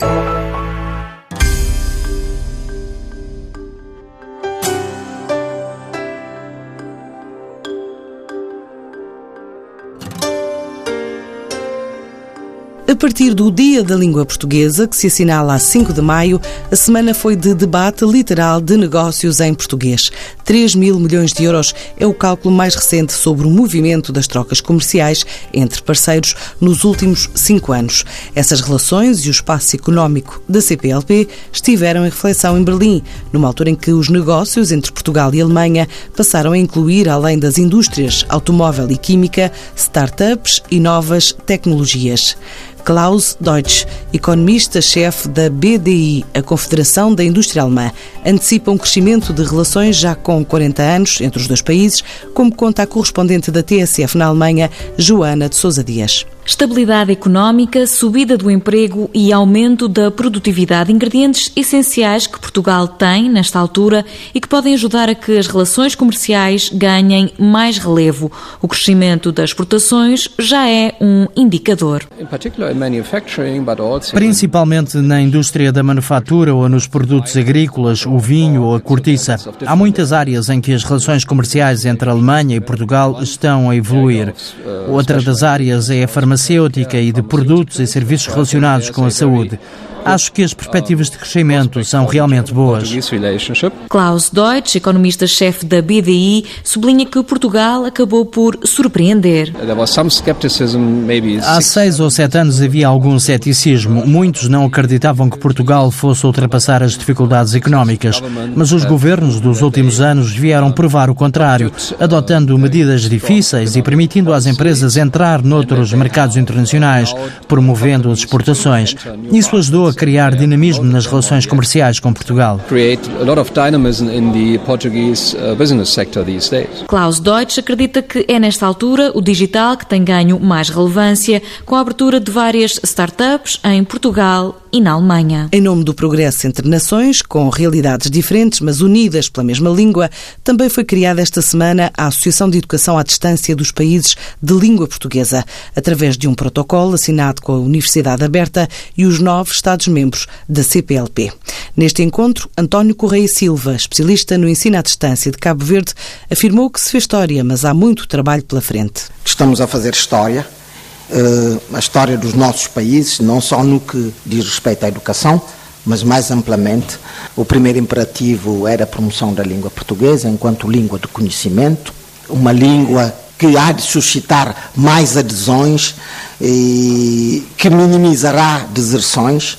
A partir do Dia da Língua Portuguesa, que se assinala a 5 de maio, a semana foi de debate literal de negócios em português. 3 mil milhões de euros é o cálculo mais recente sobre o movimento das trocas comerciais entre parceiros nos últimos cinco anos. Essas relações e o espaço económico da CPLP estiveram em reflexão em Berlim, numa altura em que os negócios entre Portugal e Alemanha passaram a incluir, além das indústrias automóvel e química, startups e novas tecnologias. Klaus Deutsch, economista-chefe da BDI, a Confederação da Indústria Alemã, antecipa um crescimento de relações já com 40 anos entre os dois países, como conta a correspondente da TSF na Alemanha, Joana de Sousa Dias. Estabilidade económica, subida do emprego e aumento da produtividade, ingredientes essenciais que Portugal tem nesta altura e que podem ajudar a que as relações comerciais ganhem mais relevo. O crescimento das exportações já é um indicador. Principalmente na indústria da manufatura ou nos produtos agrícolas, o vinho ou a cortiça. Há muitas áreas em que as relações comerciais entre a Alemanha e Portugal estão a evoluir. Outra das áreas é a farmacêutica e de produtos e serviços relacionados com a saúde. Acho que as perspectivas de crescimento são realmente boas. Klaus Deutsch, economista-chefe da BDI, sublinha que Portugal acabou por surpreender. Há seis ou sete anos havia algum ceticismo. Muitos não acreditavam que Portugal fosse ultrapassar as dificuldades económicas. Mas os governos dos últimos anos vieram provar o contrário, adotando medidas difíceis e permitindo às empresas entrar noutros mercados internacionais, promovendo as exportações. Isso ajudou a criar dinamismo nas relações comerciais com Portugal. Klaus Deutsch acredita que é nesta altura o digital que tem ganho mais relevância com a abertura de várias startups em Portugal e na Alemanha. Em nome do progresso entre nações, com realidades diferentes, mas unidas pela mesma língua, também foi criada esta semana a Associação de Educação à Distância dos Países de Língua Portuguesa, através de um protocolo assinado com a Universidade Aberta e os nove Estados-membros da CPLP. Neste encontro, António Correia Silva, especialista no ensino à distância de Cabo Verde, afirmou que se fez história, mas há muito trabalho pela frente. Estamos a fazer história uh, a história dos nossos países, não só no que diz respeito à educação, mas mais amplamente. O primeiro imperativo era a promoção da língua portuguesa enquanto língua do conhecimento, uma língua que há de suscitar mais adesões e que minimizará deserções,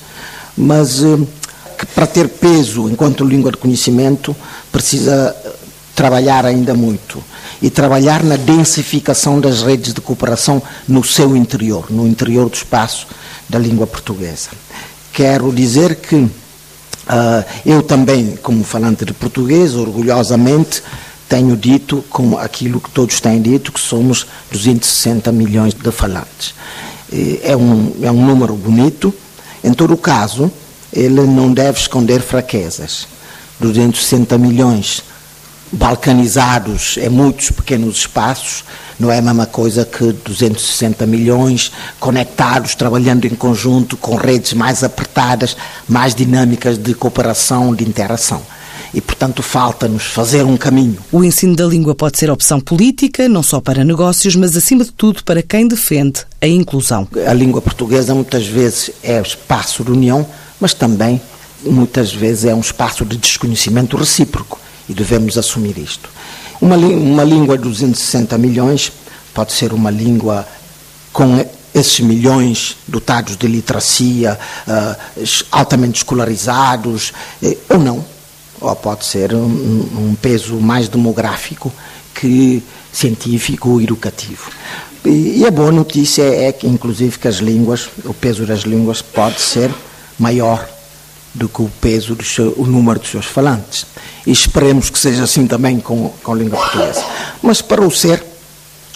mas uh, que para ter peso enquanto língua de conhecimento precisa trabalhar ainda muito e trabalhar na densificação das redes de cooperação no seu interior, no interior do espaço da língua portuguesa. Quero dizer que uh, eu também, como falante de português, orgulhosamente tenho dito, como aquilo que todos têm dito, que somos 260 milhões de falantes. É um, é um número bonito, em todo o caso, ele não deve esconder fraquezas. 260 milhões balcanizados em muitos pequenos espaços, não é a mesma coisa que 260 milhões conectados, trabalhando em conjunto, com redes mais apertadas, mais dinâmicas de cooperação, de interação. E, portanto, falta-nos fazer um caminho. O ensino da língua pode ser opção política, não só para negócios, mas, acima de tudo, para quem defende a inclusão. A língua portuguesa, muitas vezes, é espaço de união, mas também, muitas vezes, é um espaço de desconhecimento recíproco e devemos assumir isto. Uma, uma língua de 260 milhões pode ser uma língua com esses milhões dotados de literacia, uh, altamente escolarizados, eh, ou não. Ou pode ser um, um, peso mais demográfico que científico, educativo. E, e a boa notícia é que, inclusive, que as línguas, o peso das línguas pode ser maior do que o peso, do seu, o número dos seus falantes. E esperemos que seja assim também com, com a língua portuguesa. Mas para o ser,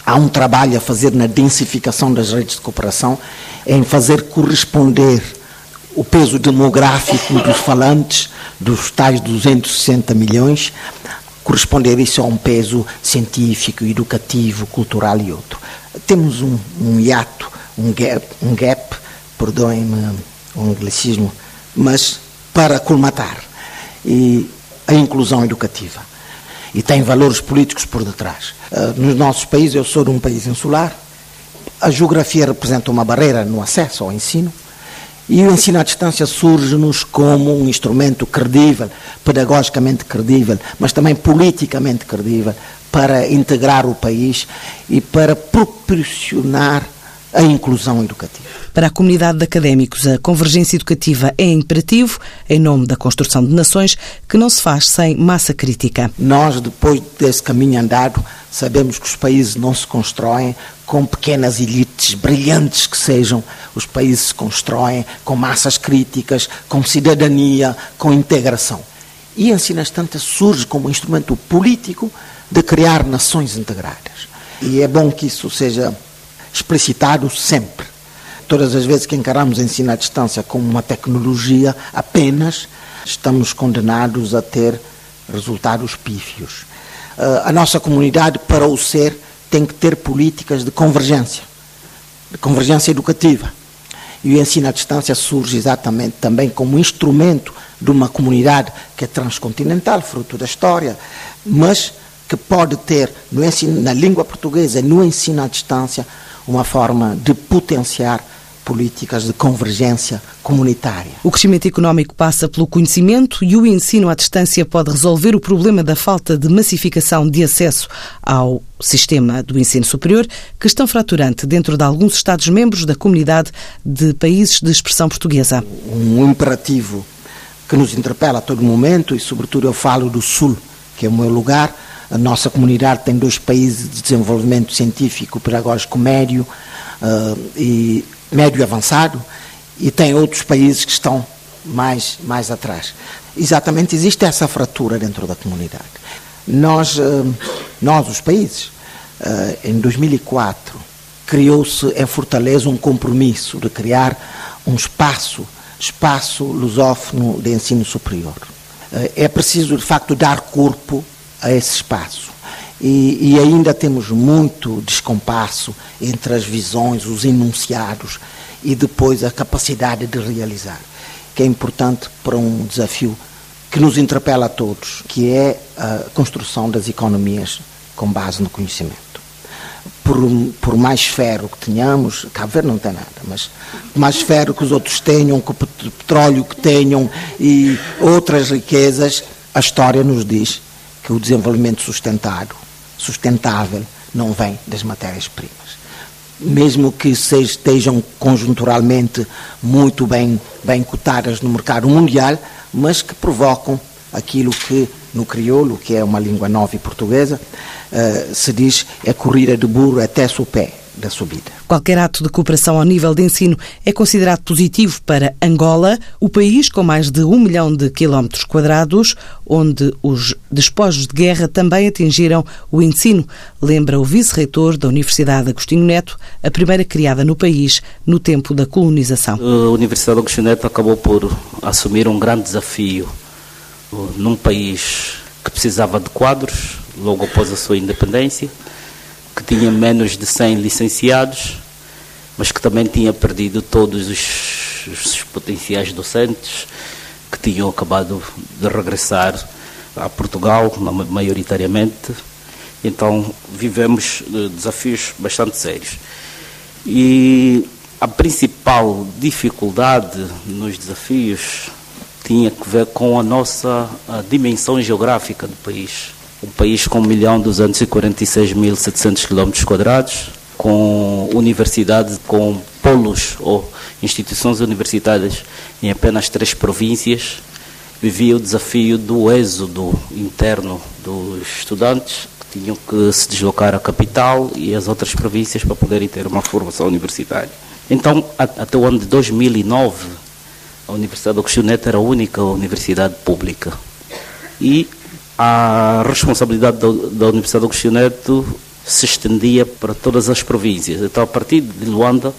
há um trabalho a fazer na densificação das redes de cooperação, em fazer corresponder o peso demográfico dos falantes, dos tais 260 milhões, corresponder isso a um peso científico, educativo, cultural e outro. Temos um, um hiato, um gap, um gap perdoem-me o anglicismo, mas para colmatar. E a inclusão educativa. E tem valores políticos por detrás. Uh, nos nossos países, eu sou de um país insular, a geografia representa uma barreira no acesso ao ensino, e o ensino à distância surge-nos como um instrumento credível, pedagogicamente credível, mas também politicamente credível, para integrar o país e para proporcionar a inclusão educativa. Para a comunidade de académicos, a convergência educativa é imperativo em nome da construção de nações que não se faz sem massa crítica. Nós, depois desse caminho andado, sabemos que os países não se constroem com pequenas elites brilhantes que sejam. Os países se constroem com massas críticas, com cidadania, com integração. E a Ensina Tantas surge como um instrumento político de criar nações integradas. E é bom que isso seja explicitado sempre. Todas as vezes que encaramos ensino à distância como uma tecnologia apenas, estamos condenados a ter resultados pífios. Uh, a nossa comunidade, para o ser, tem que ter políticas de convergência, de convergência educativa. E o ensino à distância surge exatamente também como instrumento de uma comunidade que é transcontinental, fruto da história, mas que pode ter no ensino, na língua portuguesa, no ensino à distância, uma forma de potenciar políticas de convergência comunitária. O crescimento económico passa pelo conhecimento e o ensino à distância pode resolver o problema da falta de massificação de acesso ao sistema do ensino superior, que estão fraturante dentro de alguns Estados-membros da comunidade de países de expressão portuguesa. Um imperativo que nos interpela a todo momento, e sobretudo eu falo do Sul, que é o meu lugar, a nossa comunidade tem dois países de desenvolvimento científico pedagógico médio uh, e médio avançado e tem outros países que estão mais, mais atrás. Exatamente, existe essa fratura dentro da comunidade. Nós, uh, nós os países, uh, em 2004, criou-se em Fortaleza um compromisso de criar um espaço, espaço lusófono de ensino superior. É preciso, de facto, dar corpo a esse espaço. E, e, ainda temos muito descompasso entre as visões, os enunciados e depois a capacidade de realizar, que é importante para um desafio que nos interpela a todos, que é a construção das economias com base no conhecimento. Por, por mais ferro que tenhamos, Cabo Verde não tem nada, mas mais ferro que os outros tenham, que o petróleo que tenham e outras riquezas, a história nos diz que o desenvolvimento sustentado, sustentável, não vem das matérias-primas. Mesmo que estejam conjunturalmente muito bem, bem cotadas no mercado mundial, mas que provocam aquilo que no crioulo, que é uma língua nova e portuguesa, uh, se diz é corrida de burro até o pé da subida. Qualquer ato de cooperação ao nível de ensino é considerado positivo para Angola, o país com mais de um milhão de quilómetros quadrados, onde os despojos de guerra também atingiram o ensino, lembra o vice-reitor da Universidade Agostinho Neto, a primeira criada no país no tempo da colonização. A Universidade Agostinho Neto acabou por assumir um grande desafio num país que precisava de quadros, logo após a sua independência, que tinha menos de 100 licenciados, mas que também tinha perdido todos os, os potenciais docentes que tinham acabado de regressar a Portugal, maioritariamente. Então vivemos eh, desafios bastante sérios. E a principal dificuldade nos desafios tinha que ver com a nossa a dimensão geográfica do país um país com 1 milhão 246.700 km quadrados, com universidades, com polos ou instituições universitárias em apenas três províncias, vivia o desafio do êxodo interno dos estudantes que tinham que se deslocar à capital e às outras províncias para poderem ter uma formação universitária. Então, até o ano de 2009, a Universidade Agostinho Neto era a única universidade pública. E a responsabilidade da, da Universidade Agostinho Neto se estendia para todas as províncias. Então, a partir de Luanda,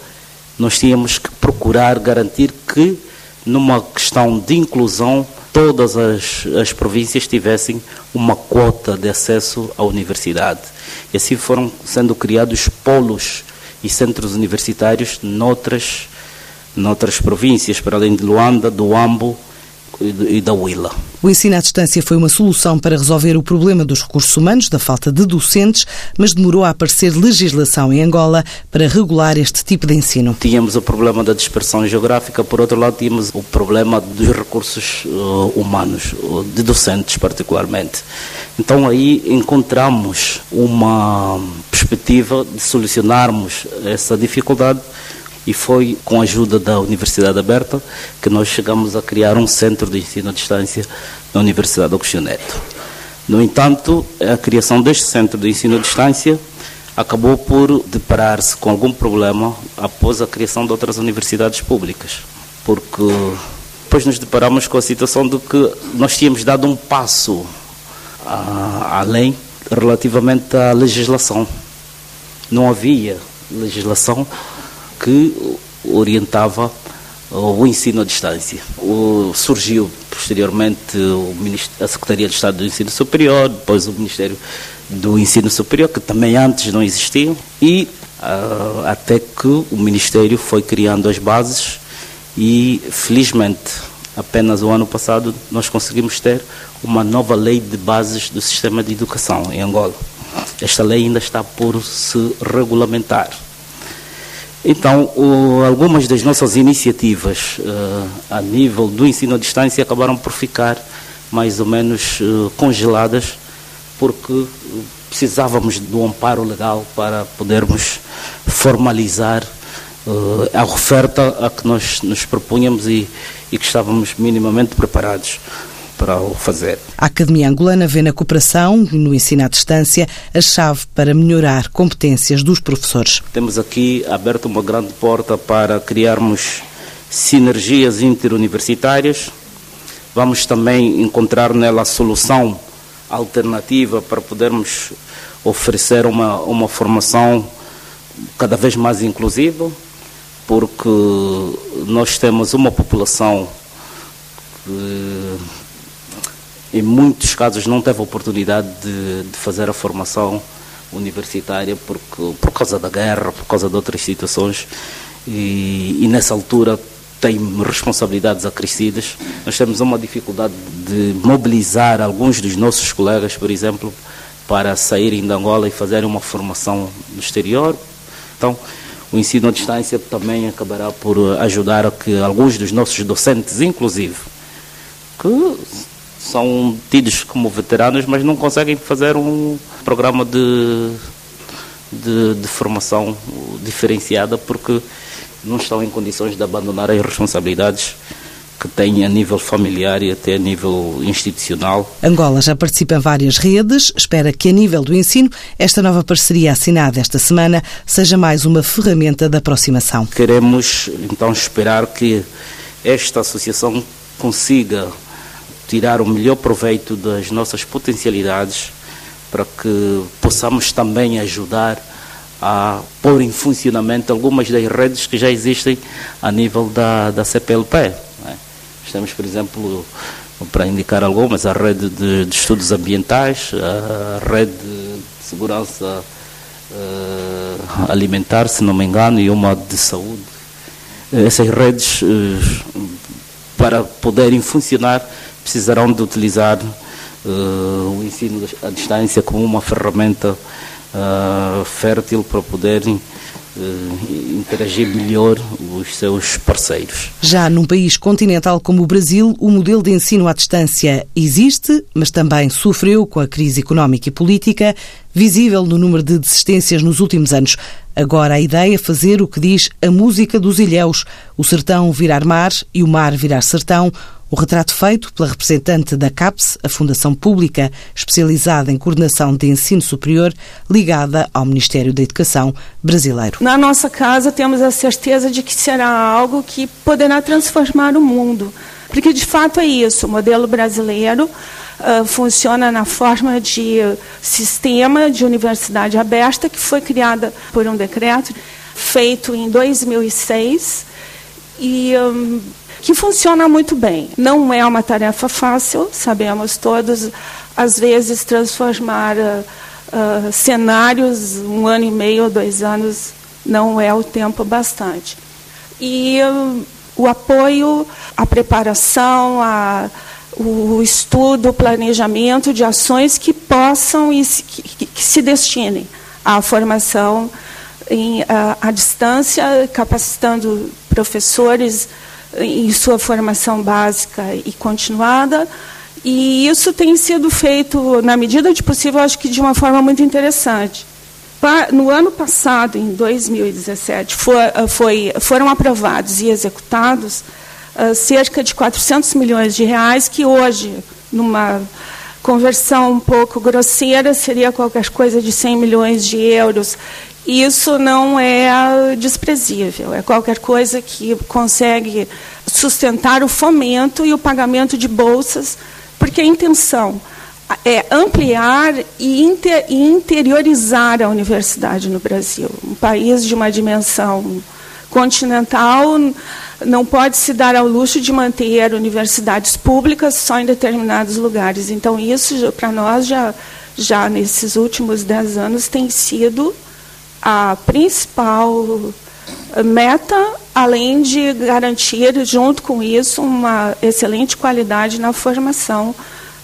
nós tínhamos que procurar garantir que, numa questão de inclusão, todas as, as províncias tivessem uma quota de acesso à universidade. E assim foram sendo criados polos e centros universitários noutras, noutras províncias, para além de Luanda, do Ambo e da Huila. O ensino à distância foi uma solução para resolver o problema dos recursos humanos, da falta de docentes, mas demorou a aparecer legislação em Angola para regular este tipo de ensino. Tínhamos o problema da dispersão geográfica, por outro lado, tínhamos o problema dos recursos uh, humanos, de docentes particularmente. Então aí encontramos uma perspectiva de solucionarmos essa dificuldade e foi com a ajuda da Universidade Aberta que nós chegamos a criar um centro de ensino à distância na Universidade Agostinho Neto. No entanto, a criação deste centro de ensino à distância acabou por deparar-se com algum problema após a criação de outras universidades públicas, porque depois nos deparamos com a situação de que nós tínhamos dado um passo a, além relativamente à legislação. Não havia legislação que orientava o ensino à distância. O, surgiu posteriormente a Secretaria de Estado do Ensino Superior, depois o Ministério do Ensino Superior, que também antes não existiam, e uh, até que o Ministério foi criando as bases e, felizmente, apenas o ano passado nós conseguimos ter uma nova lei de bases do sistema de educação em Angola. Esta lei ainda está por se regulamentar. Então, o, algumas das nossas iniciativas uh, a nível do ensino à distância acabaram por ficar mais ou menos uh, congeladas, porque precisávamos do amparo legal para podermos formalizar uh, a oferta a que nós nos propunhamos e, e que estávamos minimamente preparados para o fazer. A Academia Angolana vê na cooperação e no ensino à distância a chave para melhorar competências dos professores. Temos aqui aberto uma grande porta para criarmos sinergias interuniversitárias. Vamos também encontrar nela a solução alternativa para podermos oferecer uma, uma formação cada vez mais inclusiva, porque nós temos uma população que em muitos casos não teve oportunidade de, de fazer a formação universitária porque, por causa da guerra, por causa de outras situações e, e nessa altura tem responsabilidades acrescidas. Nós temos uma dificuldade de mobilizar alguns dos nossos colegas, por exemplo, para saírem de Angola e fazerem uma formação no exterior. Então, o ensino à distância também acabará por ajudar a que alguns dos nossos docentes, inclusive, que são tidos como veteranos, mas não conseguem fazer um programa de, de, de, formação diferenciada porque não estão em condições de abandonar as responsabilidades que têm a nível familiar e até a nível institucional. Angola já participa em várias redes, espera que a nível do ensino esta nova parceria assinada esta semana seja mais uma ferramenta de aproximação. Queremos então esperar que esta associação consiga tirar o melhor proveito das nossas potencialidades para que possamos também ajudar a pôr em funcionamento algumas das redes que já existem a nível da, da CPLP. Né? Temos, por exemplo, para indicar algumas, a rede de, de estudos ambientais, a rede de segurança uh, alimentar, se não me engano, e uma de saúde. Essas redes, uh, para poderem funcionar, precisarão de utilizar uh, o ensino à distância como uma ferramenta uh, fértil para poderem uh, interagir melhor os seus parceiros. Já num país continental como o Brasil, o modelo de ensino à distância existe, mas também sofreu com a crise económica e política, visível no número de desistências nos últimos anos. Agora a ideia é fazer o que diz a música dos ilhéus, o sertão virar mar e o mar virar sertão, o retrato feito pela representante da CAPES, a Fundação Pública especializada em coordenação de ensino superior, ligada ao Ministério da Educação brasileiro. Na nossa casa temos a certeza de que será algo que poderá transformar o mundo, porque de fato é isso, o modelo brasileiro uh, funciona na forma de sistema de universidade aberta que foi criada por um decreto feito em 2006 e um, que funciona muito bem. Não é uma tarefa fácil, sabemos todos, às vezes transformar uh, uh, cenários um ano e meio, dois anos, não é o tempo bastante. E uh, o apoio, a preparação, a, o estudo, o planejamento de ações que possam e que, se destinem à formação em, à distância, capacitando professores em sua formação básica e continuada. E isso tem sido feito, na medida de possível, acho que de uma forma muito interessante. No ano passado, em 2017, foi, foi, foram aprovados e executados uh, cerca de 400 milhões de reais, que hoje, numa conversão um pouco grosseira, seria qualquer coisa de 100 milhões de euros isso não é desprezível, é qualquer coisa que consegue sustentar o fomento e o pagamento de bolsas, porque a intenção é ampliar e interiorizar a universidade no Brasil. Um país de uma dimensão continental não pode se dar ao luxo de manter universidades públicas só em determinados lugares. Então, isso, para nós, já, já nesses últimos dez anos, tem sido a principal meta, além de garantir, junto com isso, uma excelente qualidade na formação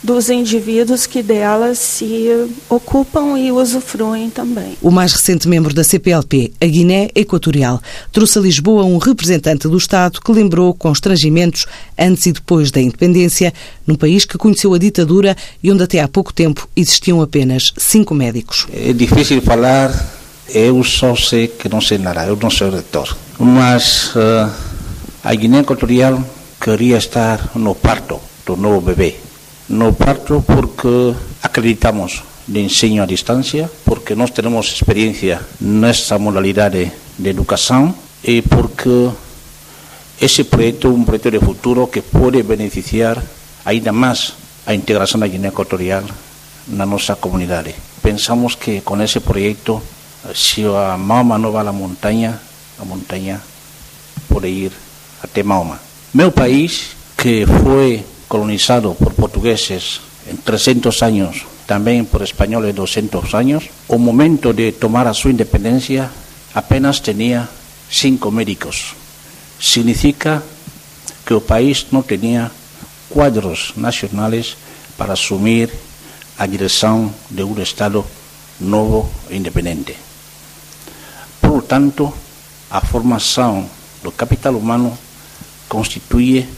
dos indivíduos que delas se ocupam e usufruem também. O mais recente membro da CPLP, a Guiné Equatorial, trouxe a Lisboa um representante do Estado que lembrou constrangimentos antes e depois da independência, num país que conheceu a ditadura e onde até há pouco tempo existiam apenas cinco médicos. É difícil falar eu só sei que não sei nada, eu não sou reitor. Mas uh, a Guiné Equatorial queria estar no parto do novo bebê. No parto porque acreditamos de ensino à distância, porque nós temos experiência nessa modalidade de educação e porque esse projeto é um projeto de futuro que pode beneficiar ainda mais a integração da Guiné Equatorial na nossa comunidade. Pensamos que com esse projeto si a Mahoma no va a la montaña, la montaña puede ir até Mahoma. Meu país, que foi colonizado por portugueses en 300 años, tamén por españoles 200 años, o momento de tomar a súa independencia apenas tenía cinco médicos. Significa que o país non tenía cuadros nacionales para asumir a direção de un Estado novo e independente. Por tanto, a formação do capital humano constitui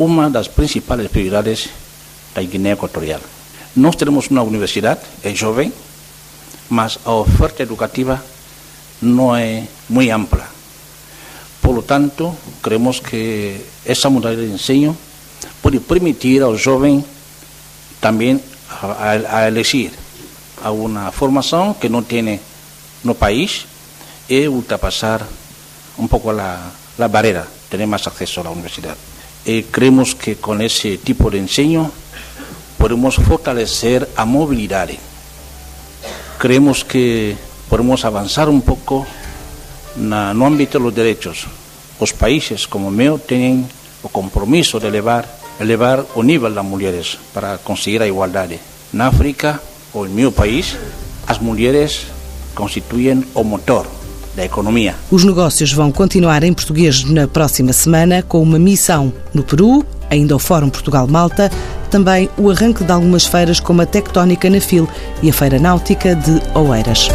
uma das principais prioridades da Guiné Equatorial. Nós temos uma universidade, é jovem, mas a oferta educativa não é muito ampla. Por tanto, creemos que essa modalidade de ensino pode permitir ao jovem também a, a, a elegir alguma formação que não tem no país e ultrapassar un pouco la, la barrera, tener más acceso a la universidad. E creemos que con ese tipo de enseño podemos fortalecer a mobilidade. Creemos que podemos avanzar un pouco na, no ámbito dos derechos. Os países como o meu tenen o compromiso de elevar, elevar o nível das mulheres para conseguir a igualdade. Na África, ou en meu país, as mulheres constituyen o motor da economia. Os negócios vão continuar em português na próxima semana com uma missão no Peru, ainda o Fórum Portugal-Malta, também o arranque de algumas feiras como a Tectónica na FIL e a Feira Náutica de Oeiras.